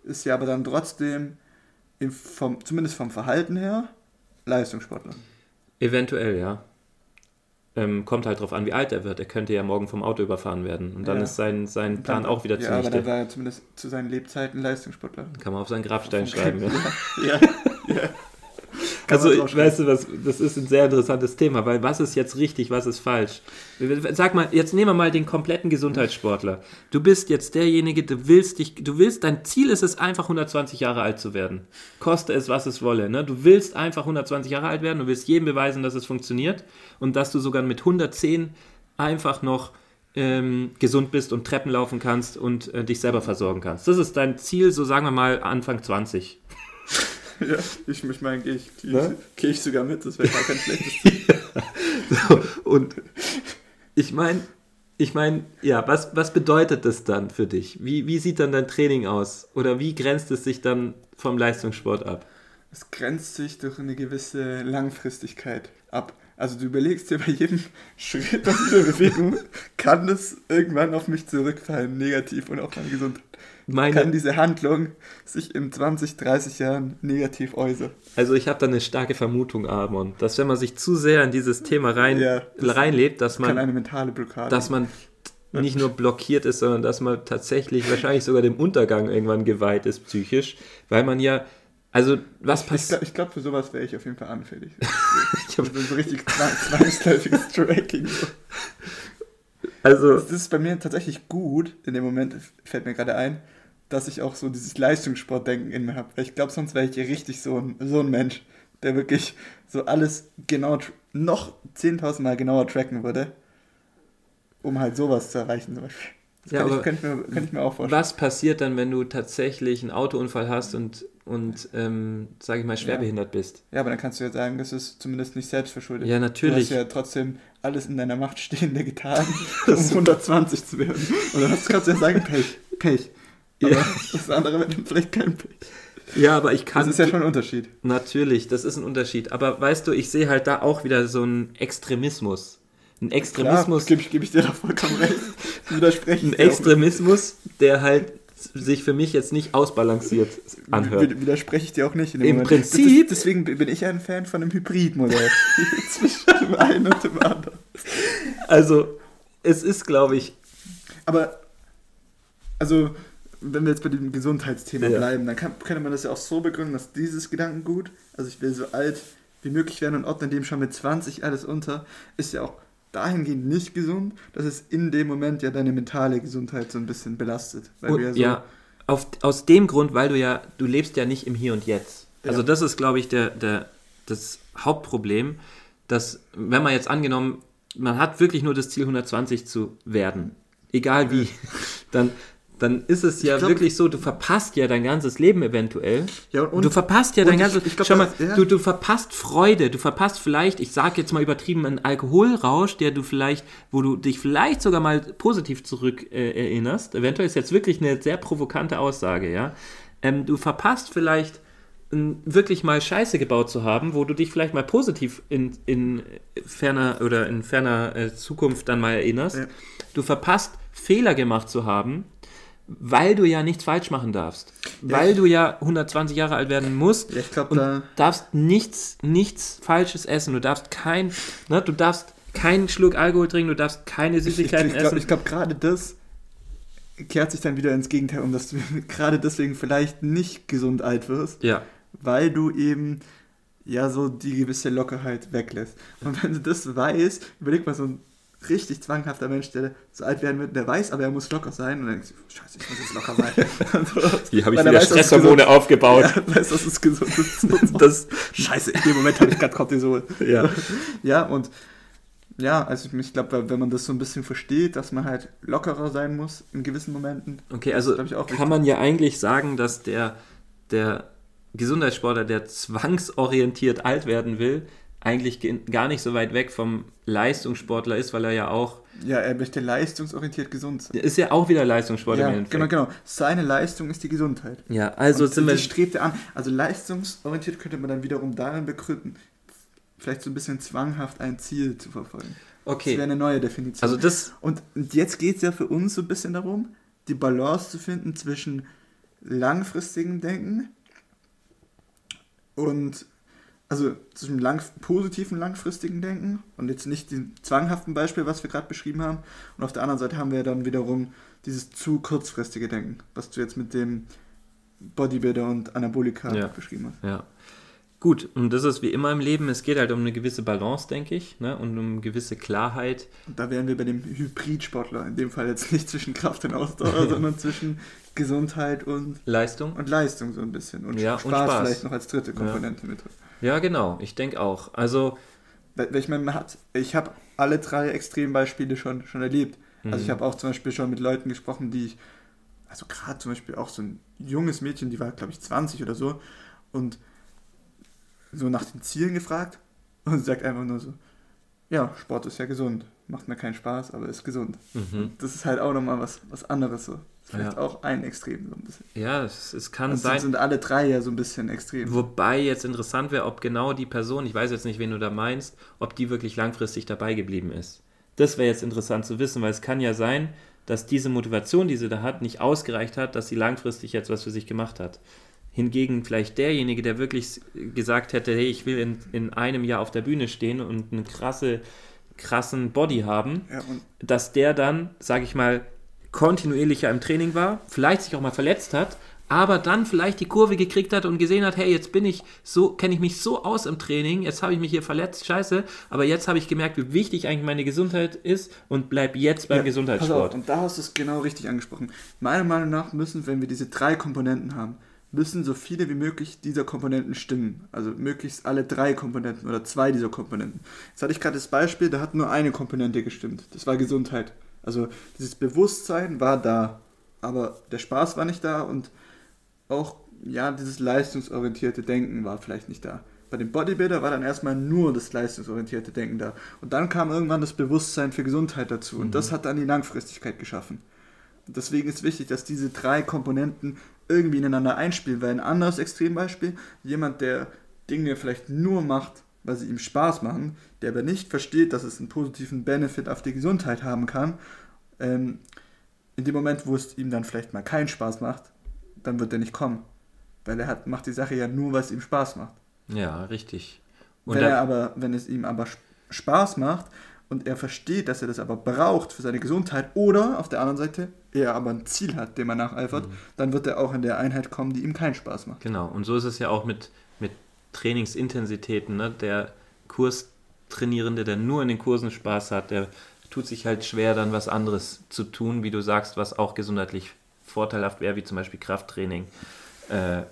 ist ja aber dann trotzdem im, vom, zumindest vom Verhalten her Leistungssportler. Eventuell, ja. Ähm, kommt halt drauf an, wie alt er wird. Er könnte ja morgen vom Auto überfahren werden. Und dann Ja. ist sein, sein Plan Dann- auch wieder Ja, aber zunichte. der war ja zumindest zu seinen Lebzeiten Leistungssportler. Kann man auf seinen Grabstein schreiben. Ja. Ja, ja. Also, weißt du was, das ist ein sehr interessantes Thema, weil was ist jetzt richtig, was ist falsch? Sag mal, jetzt nehmen wir mal den kompletten Gesundheitssportler. Du bist jetzt derjenige, du willst dich, du willst, dein Ziel ist es einfach 120 Jahre alt zu werden. Koste es, was es wolle. Ne? Du willst einfach 120 Jahre alt werden, du willst jedem beweisen, dass es funktioniert und dass du sogar mit 110 einfach noch ähm, gesund bist und Treppen laufen kannst und äh, dich selber versorgen kannst. Das ist dein Ziel, so sagen wir mal Anfang 20. Ja, ich, ich meine, gehe ich, Ne? ich, geh ich sogar mit, das wäre gar kein schlechtes Ziel. So, und ich meine, ich meine, ja, was, was bedeutet das dann für dich? Wie, wie sieht dann dein Training aus? Oder wie grenzt es sich dann vom Leistungssport ab? Es grenzt sich durch eine gewisse Langfristigkeit ab. Also du überlegst dir bei jedem Schritt und jeder Bewegung, kann das irgendwann auf mich zurückfallen, negativ und auf meine Gesundheit. Kann Meine, diese Handlung sich in 20, 30 Jahren negativ äußern? also ich habe da eine starke Vermutung, Amon, dass wenn man sich zu sehr in dieses Thema rein, Ja, das reinlebt, dass Kann man, eine mentale Blockade. dass man nicht nur blockiert ist, sondern dass man tatsächlich wahrscheinlich sogar dem Untergang irgendwann geweiht ist psychisch, weil man ja, also was ich passiert? glaube, ich glaub, für sowas wäre ich auf jeden Fall anfällig. Ich hab- so, richtig zwang- zwangsläufiges Tracking. So. Also Das ist bei mir tatsächlich gut, in dem Moment fällt mir gerade ein, dass ich auch so dieses Leistungssportdenken in mir habe. Weil ich glaube, sonst wäre ich richtig so ein, so ein Mensch, der wirklich so alles genau, noch 10.000 Mal genauer tracken würde, um halt sowas zu erreichen zum Beispiel. Das Ja, kann, aber ich, könnte, mir, könnte ich mir auch vorstellen. Was passiert dann, wenn du tatsächlich einen Autounfall hast und, und ähm, sage ich mal, schwerbehindert bist? Ja, aber dann kannst du ja sagen, das ist zumindest nicht selbstverschuldet. Ja, Du natürlich. hast ja trotzdem alles in deiner Macht Stehende getan, um 120 zu werden. Und dann hast- kannst du ja sagen, Pech, Pech. Aber Ja. das andere dann vielleicht kein Pech. Ja, aber ich kann. Das ist ja schon ein Unterschied. Natürlich, das ist ein Unterschied. Aber weißt du, ich sehe halt da auch wieder so einen Extremismus. Ein Extremismus, gebe ich, geb ich dir da vollkommen recht. Widersprechen. ein Extremismus, der halt sich für mich jetzt nicht ausbalanciert anhört. Widerspreche ich dir auch nicht. Im Moment. Prinzip- Das deswegen bin ich ein Fan von einem Hybridmodell. Zwischen dem einen und dem anderen. Also, es ist, glaube ich, Aber, also, wenn wir jetzt bei dem Gesundheitsthema Ja. bleiben, dann kann, könnte man das ja auch so begründen, dass dieses Gedankengut, also ich will so alt wie möglich werden und ordne dem schon mit 20 alles unter, ist ja auch dahingehend nicht gesund, dass es in dem Moment ja deine mentale Gesundheit so ein bisschen belastet. Weil Und, du ja so, ja, auf, aus dem Grund, weil du ja, du lebst ja nicht im Hier und Jetzt. Also Ja. das ist, glaube ich, der, der, das Hauptproblem, dass, wenn man jetzt angenommen, man hat wirklich nur das Ziel, 120 zu werden, egal wie, dann, dann ist es ja Ich glaub- wirklich so, du verpasst ja dein ganzes Leben eventuell. Ja, und- du verpasst ja dein ich- ganzes, ich glaub, schau mal, das- ja. du, du verpasst Freude, du verpasst vielleicht, ich sage jetzt mal übertrieben, einen Alkoholrausch, der du vielleicht, wo du dich vielleicht sogar mal positiv zurück äh, erinnerst. Eventuell ist jetzt wirklich eine sehr provokante Aussage, ja. Ähm, du verpasst vielleicht wirklich mal Scheiße gebaut zu haben, wo du dich vielleicht mal positiv in, in ferner oder in ferner äh, Zukunft dann mal erinnerst. Ja. Du verpasst Fehler gemacht zu haben, weil du ja nichts falsch machen darfst. Ja. Weil du ja 120 Jahre alt werden musst Ja, ich glaube, und da. darfst nichts, nichts Falsches essen. Du darfst kein, ne, du darfst keinen Schluck Alkohol trinken, du darfst keine Ich, ich, Süßigkeiten ich glaube, essen. ich glaub, gerade das kehrt sich dann wieder ins Gegenteil um, dass du gerade deswegen vielleicht nicht gesund alt wirst, ja, weil du eben ja so die gewisse Lockerheit weglässt. Und wenn du das weißt, überleg mal so ein richtig zwanghafter Mensch, der so alt werden wird, der weiß, aber er muss locker sein und dann denkst du, scheiße, ich muss jetzt locker sein. So. hier habe ich er wieder weiß, Stresshormone aufgebaut. Ja, weiß, dass es gesund ist. Das, scheiße, in dem Moment habe ich gerade Cortisol. ja. Ja, und ja, also ich glaube, wenn man das so ein bisschen versteht, dass man halt lockerer sein muss in gewissen Momenten. Okay, Das also glaub ich, auch kann man ja eigentlich sagen, dass der, der Gesundheitssportler, der zwangsorientiert alt werden will, eigentlich ge- gar nicht so weit weg vom Leistungssportler ist, weil er ja auch, Ja, er möchte leistungsorientiert gesund sein. ist ja auch wieder Leistungssportler Ja, genau, genau. Seine Leistung ist die Gesundheit. Ja, also Und sind wir, strebt er an. Also leistungsorientiert könnte man dann wiederum darin begründen, vielleicht so ein bisschen zwanghaft ein Ziel zu verfolgen. Das wäre okay, eine neue Definition. also das, und jetzt geht es ja für uns so ein bisschen darum, die Balance zu finden zwischen langfristigem Denken Und also zwischen lang, positiven langfristigen Denken und jetzt nicht dem zwanghaften Beispiel, was wir gerade beschrieben haben. Und auf der anderen Seite haben wir dann wiederum dieses zu kurzfristige Denken, was du jetzt mit dem Bodybuilder und Anabolika Ja. beschrieben hast. Ja. Gut, und das ist wie immer im Leben, es geht halt um eine gewisse Balance, denke ich, ne? und um gewisse Klarheit. Und da wären wir bei dem Hybridsportler, in dem Fall jetzt nicht zwischen Kraft und Ausdauer, sondern zwischen Gesundheit und, Leistung? und Leistung so ein bisschen. Und Ja, und Spaß, Spaß. vielleicht noch als dritte Komponente mit drin. Ja, genau, ich denke auch. Also, ich meine, man hat, ich habe alle drei Extrembeispiele schon, schon erlebt. Also Mhm. ich habe auch zum Beispiel schon mit Leuten gesprochen, die ich, also gerade zum Beispiel auch so ein junges Mädchen, die war glaube ich 20 oder so und so nach den Zielen gefragt und sagt einfach nur so, ja, Sport ist ja gesund, macht mir keinen Spaß, aber ist gesund. mhm. Das ist halt auch nochmal was, was anderes so. Das ist vielleicht Ja. auch ein Extrem so ein bisschen. ja, es, es kann Also sein. sind alle drei ja so ein bisschen extrem. Wobei jetzt interessant wäre, ob genau die Person, ich weiß jetzt nicht, wen du da meinst, ob die wirklich langfristig dabei geblieben ist. Das wäre jetzt interessant zu wissen, weil es kann ja sein, dass diese Motivation, die sie da hat, nicht ausgereicht hat, dass sie langfristig jetzt was für sich gemacht hat. Hingegen vielleicht derjenige, der wirklich gesagt hätte, hey, ich will in, in einem Jahr auf der Bühne stehen und einen krasse, krassen Body haben, Ja, dass der dann, sage ich mal, kontinuierlicher im Training war, vielleicht sich auch mal verletzt hat, aber dann vielleicht die Kurve gekriegt hat und gesehen hat, hey, jetzt bin ich so, kenne ich mich so aus im Training, jetzt habe ich mich hier verletzt, scheiße, aber jetzt habe ich gemerkt, wie wichtig eigentlich meine Gesundheit ist und bleib jetzt beim Ja, Pass auf, Gesundheitssport. und da hast du es genau richtig angesprochen. Meiner Meinung nach müssen, wenn wir diese drei Komponenten haben, müssen so viele wie möglich dieser Komponenten stimmen. Also möglichst alle drei Komponenten oder zwei dieser Komponenten. Jetzt hatte ich gerade das Beispiel, da hat nur eine Komponente gestimmt. Das war Gesundheit. Also dieses Bewusstsein war da, aber der Spaß war nicht da und auch ja dieses leistungsorientierte Denken war vielleicht nicht da. Bei dem Bodybuilder war dann erstmal nur das leistungsorientierte Denken da. Und dann kam irgendwann das Bewusstsein für Gesundheit dazu. Und das hat dann die Langfristigkeit geschaffen. Und deswegen ist wichtig, dass diese drei Komponenten irgendwie ineinander einspielen. Weil ein anderes Extrembeispiel, jemand, der Dinge vielleicht nur macht, weil sie ihm Spaß machen, der aber nicht versteht, dass es einen positiven Benefit auf die Gesundheit haben kann, ähm, in dem Moment, wo es ihm dann vielleicht mal keinen Spaß macht, dann wird er nicht kommen. Weil er hat, macht die Sache ja nur, weil es ihm Spaß macht. Ja, richtig. Und wenn, er aber, wenn es ihm aber Sp- Spaß macht und er versteht, dass er das aber braucht für seine Gesundheit oder auf der anderen Seite er aber ein Ziel hat, dem er nacheifert, Mhm. dann wird er auch in der Einheit kommen, die ihm keinen Spaß macht. genau, und so ist es ja auch mit, mit Trainingsintensitäten. Ne? Der Kurstrainierende, der nur in den Kursen Spaß hat, der tut sich halt schwer, dann was anderes zu tun, wie du sagst, was auch gesundheitlich vorteilhaft wäre, wie zum Beispiel Krafttraining, äh,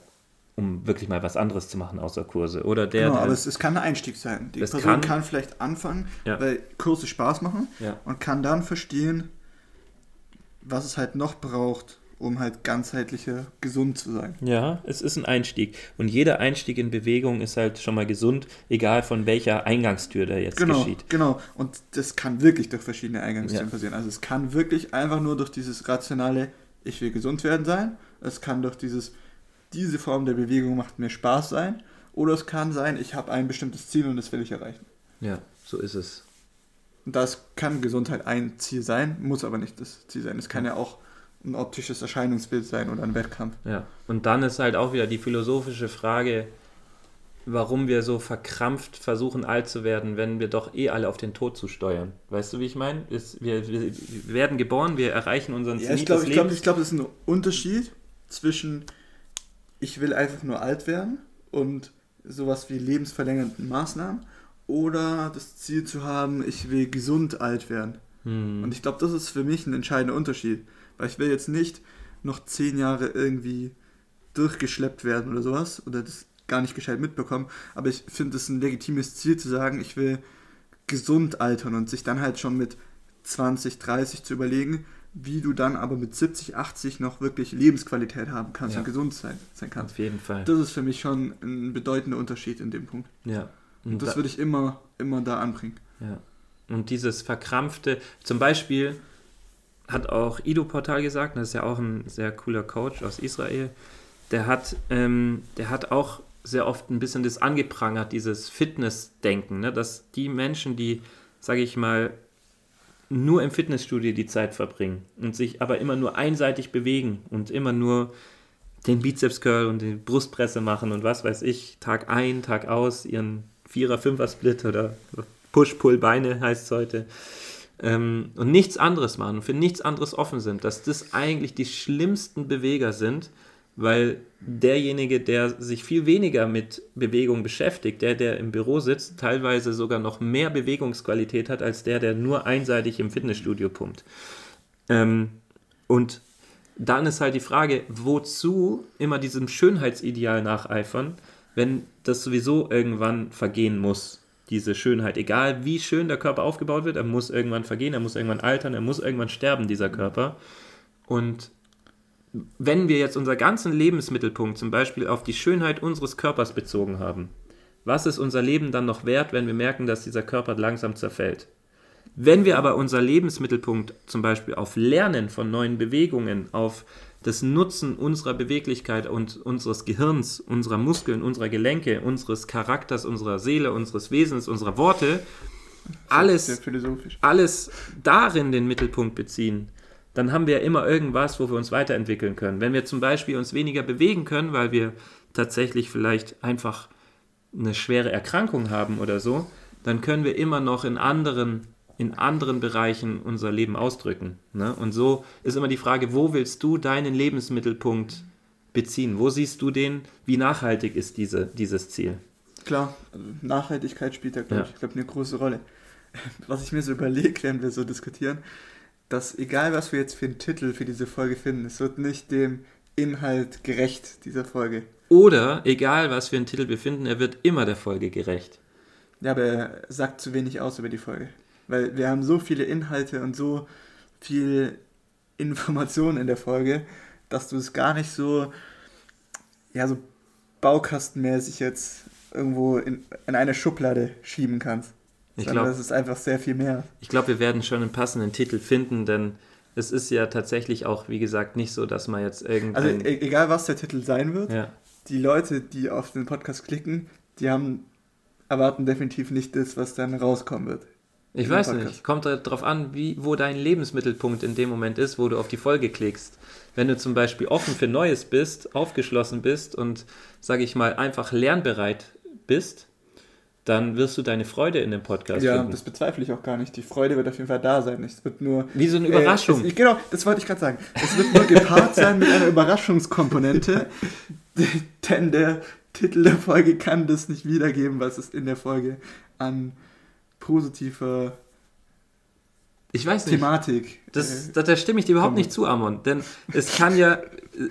um wirklich mal was anderes zu machen außer Kurse. Oder der, genau, der aber es, es kann ein Einstieg sein. Die Person kann- kann, vielleicht anfangen, Ja. weil Kurse Spaß machen ja, und kann dann verstehen, was es halt noch braucht, um halt ganzheitlicher gesund zu sein. Ja, es ist ein Einstieg. Und jeder Einstieg in Bewegung ist halt schon mal gesund, egal von welcher Eingangstür der jetzt Genau, geschieht. genau. Und das kann wirklich durch verschiedene Eingangstüren Ja. passieren. Also es kann wirklich einfach nur durch dieses rationale, ich will gesund werden sein. Es kann durch dieses, diese Form der Bewegung macht mir Spaß sein. Oder es kann sein, ich habe ein bestimmtes Ziel und das will ich erreichen. Ja, so ist es. Das kann Gesundheit ein Ziel sein, muss aber nicht das Ziel sein. Es kann ja auch ein optisches Erscheinungsbild sein oder ein Wettkampf. Ja. Und dann ist halt auch wieder die philosophische Frage, warum wir so verkrampft versuchen, alt zu werden, wenn wir doch eh alle auf den Tod zu steuern. Weißt du, wie ich meine? Es- Wir, wir, werden geboren, wir erreichen unseren Ja, Zenit ich glaube, des ich glaube, Lebens. ich glaube, das ist ein Unterschied zwischen ich will einfach nur alt werden und sowas wie lebensverlängernden Maßnahmen oder das Ziel zu haben, ich will gesund alt werden. Hm. Und ich glaube, das ist für mich ein entscheidender Unterschied, weil ich will jetzt nicht noch zehn Jahre irgendwie durchgeschleppt werden oder sowas oder das gar nicht gescheit mitbekommen, aber ich finde es ein legitimes Ziel zu sagen, ich will gesund altern und sich dann halt schon mit 20, 30 zu überlegen, wie du dann aber mit 70, 80 noch wirklich Lebensqualität haben kannst Ja. und gesund sein, sein kannst. Auf jeden Fall. Das ist für mich schon ein bedeutender Unterschied in dem Punkt. Ja. Und das da- würde ich immer, immer da anbringen. Ja. Und dieses verkrampfte, zum Beispiel hat auch Ido Portal gesagt, das ist ja auch ein sehr cooler Coach aus Israel, der hat, ähm, der hat auch sehr oft ein bisschen das angeprangert, dieses Fitnessdenken, ne? dass die Menschen, die, sage ich mal, nur im Fitnessstudio die Zeit verbringen und sich aber immer nur einseitig bewegen und immer nur den Bizeps Curl und die Brustpresse machen und was weiß ich, Tag ein, Tag aus, ihren Vierer, Fünfer Split oder Push-Pull-Beine heißt es heute. Ähm, und nichts anderes machen, für nichts anderes offen sind, dass das eigentlich die schlimmsten Beweger sind, weil derjenige, der sich viel weniger mit Bewegung beschäftigt, der, der im Büro sitzt, teilweise sogar noch mehr Bewegungsqualität hat als der, der nur einseitig im Fitnessstudio pumpt. Ähm, und dann ist halt die Frage, wozu immer diesem Schönheitsideal nacheifern, wenn das sowieso irgendwann vergehen muss, diese Schönheit. Egal wie schön der Körper aufgebaut wird, er muss irgendwann vergehen, er muss irgendwann altern, er muss irgendwann sterben, dieser Körper. Und wenn wir jetzt unseren ganzen Lebensmittelpunkt zum Beispiel auf die Schönheit unseres Körpers bezogen haben, was ist unser Leben dann noch wert, wenn wir merken, dass dieser Körper langsam zerfällt? Wenn wir aber unser Lebensmittelpunkt zum Beispiel auf Lernen von neuen Bewegungen, auf das Nutzen unserer Beweglichkeit und unseres Gehirns, unserer Muskeln, unserer Gelenke, unseres Charakters, unserer Seele, unseres Wesens, unserer Worte, alles, alles darin den Mittelpunkt beziehen, dann haben wir immer irgendwas, wo wir uns weiterentwickeln können. Wenn wir zum Beispiel uns weniger bewegen können, weil wir tatsächlich vielleicht einfach eine schwere Erkrankung haben oder so, dann können wir immer noch in anderen, in anderen Bereichen unser Leben ausdrücken. Ne? Und so ist immer die Frage, wo willst du deinen Lebensmittelpunkt beziehen? Wo siehst du den? Wie nachhaltig ist diese, dieses Ziel? Klar, Nachhaltigkeit spielt da, glaube ja. ich, glaub, eine große Rolle. Was ich mir so überlege, wenn wir so diskutieren, dass egal was wir jetzt für einen Titel für diese Folge finden, es wird nicht dem Inhalt gerecht dieser Folge. Oder egal was für einen Titel wir finden, er wird immer der Folge gerecht. Ja, aber er sagt zu wenig aus über die Folge. Weil wir haben so viele Inhalte und so viel Informationen in der Folge, dass du es gar nicht so, ja, so baukastenmäßig jetzt irgendwo in, in eine Schublade schieben kannst. Ich glaube, das ist einfach sehr viel mehr. Ich glaube, wir werden schon einen passenden Titel finden, denn es ist ja tatsächlich auch, wie gesagt, nicht so, dass man jetzt irgendwie. Also e egal, was der Titel sein wird, ja. die Leute, die auf den Podcast klicken, die haben erwarten definitiv nicht das, was dann rauskommen wird. Ich weiß Podcast. nicht. Kommt darauf an, wie, wo dein Lebensmittelpunkt in dem Moment ist, wo du auf die Folge klickst. Wenn du zum Beispiel offen für Neues bist, aufgeschlossen bist und, sage ich mal, einfach lernbereit bist, dann wirst du deine Freude in dem Podcast ja, finden. Ja, das bezweifle ich auch gar nicht. Die Freude wird auf jeden Fall da sein. Es wird nur. Wie so eine Überraschung. Äh, es, genau, das wollte ich gerade sagen. Es wird nur gepaart sein mit einer Überraschungskomponente, denn der Titel der Folge kann das nicht wiedergeben, was es in der Folge an positiver ich weiß nicht. Thematik. Das, da, da stimme ich dir überhaupt nicht zu, Amon. Denn es kann ja,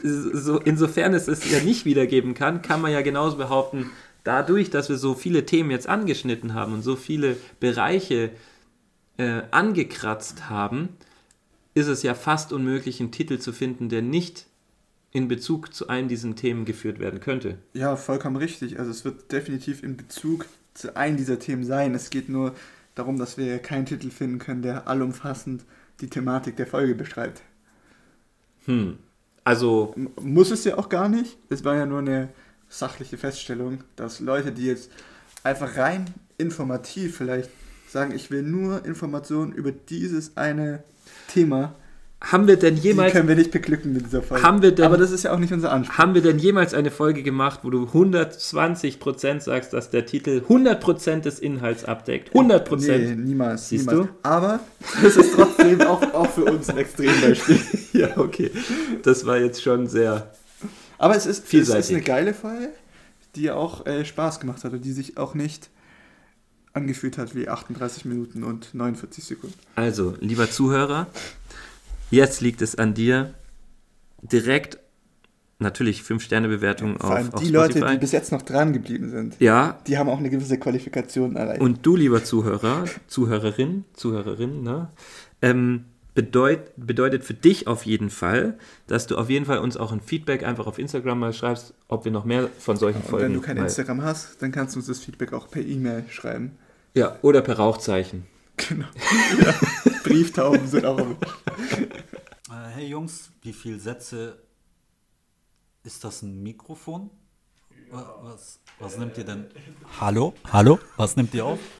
so, insofern es es ja nicht wiedergeben kann, kann man ja genauso behaupten, dadurch, dass wir so viele Themen jetzt angeschnitten haben und so viele Bereiche äh, angekratzt haben, ist es ja fast unmöglich, einen Titel zu finden, der nicht in Bezug zu einem diesen Themen geführt werden könnte. Ja, vollkommen richtig. Also es wird definitiv in Bezug zu einem dieser Themen sein. Es geht nur darum, dass wir keinen Titel finden können, der allumfassend die Thematik der Folge beschreibt. Hm. Also. Muss es ja auch gar nicht. Es war ja nur eine sachliche Feststellung, dass Leute, die jetzt einfach rein informativ vielleicht sagen, ich will nur Informationen über dieses eine Thema haben wir denn jemals. Die können wir nicht beglücken mit dieser Folge. Haben wir denn, Aber das ist ja auch nicht unser Anspruch. Haben wir denn jemals eine Folge gemacht, wo du 120% sagst, dass der Titel 100% des Inhalts abdeckt? 100%? Nee, niemals. Siehst niemals. du? Aber es ist trotzdem auch, auch für uns ein Extrembeispiel. ja, okay. Das war jetzt schon sehr. Aber es ist, es ist eine geile Folge, die auch äh, Spaß gemacht hat und die sich auch nicht angefühlt hat wie 38 Minuten und 49 Sekunden. Also, lieber Zuhörer, Jetzt liegt es an dir, direkt natürlich 5-Sterne-Bewertung auf, allem auf die Spotify. Leute, die bis jetzt noch dran geblieben sind, ja. die haben auch eine gewisse Qualifikation erreicht. Und du, lieber Zuhörer, Zuhörerin, Zuhörerin, ne, ähm, bedeut, bedeutet für dich auf jeden Fall, dass du auf jeden Fall uns auch ein Feedback einfach auf Instagram mal schreibst, ob wir noch mehr von solchen ja, Folgen. Wenn du kein Instagram hast, dann kannst du uns das Feedback auch per E-Mail schreiben. Ja, oder per Rauchzeichen. Genau. Ja. Brieftauben sind auch. äh, hey Jungs, wie viele Sätze ist das ein Mikrofon? Was, was nimmt ihr denn? Hallo? Hallo? Was nimmt ihr auf?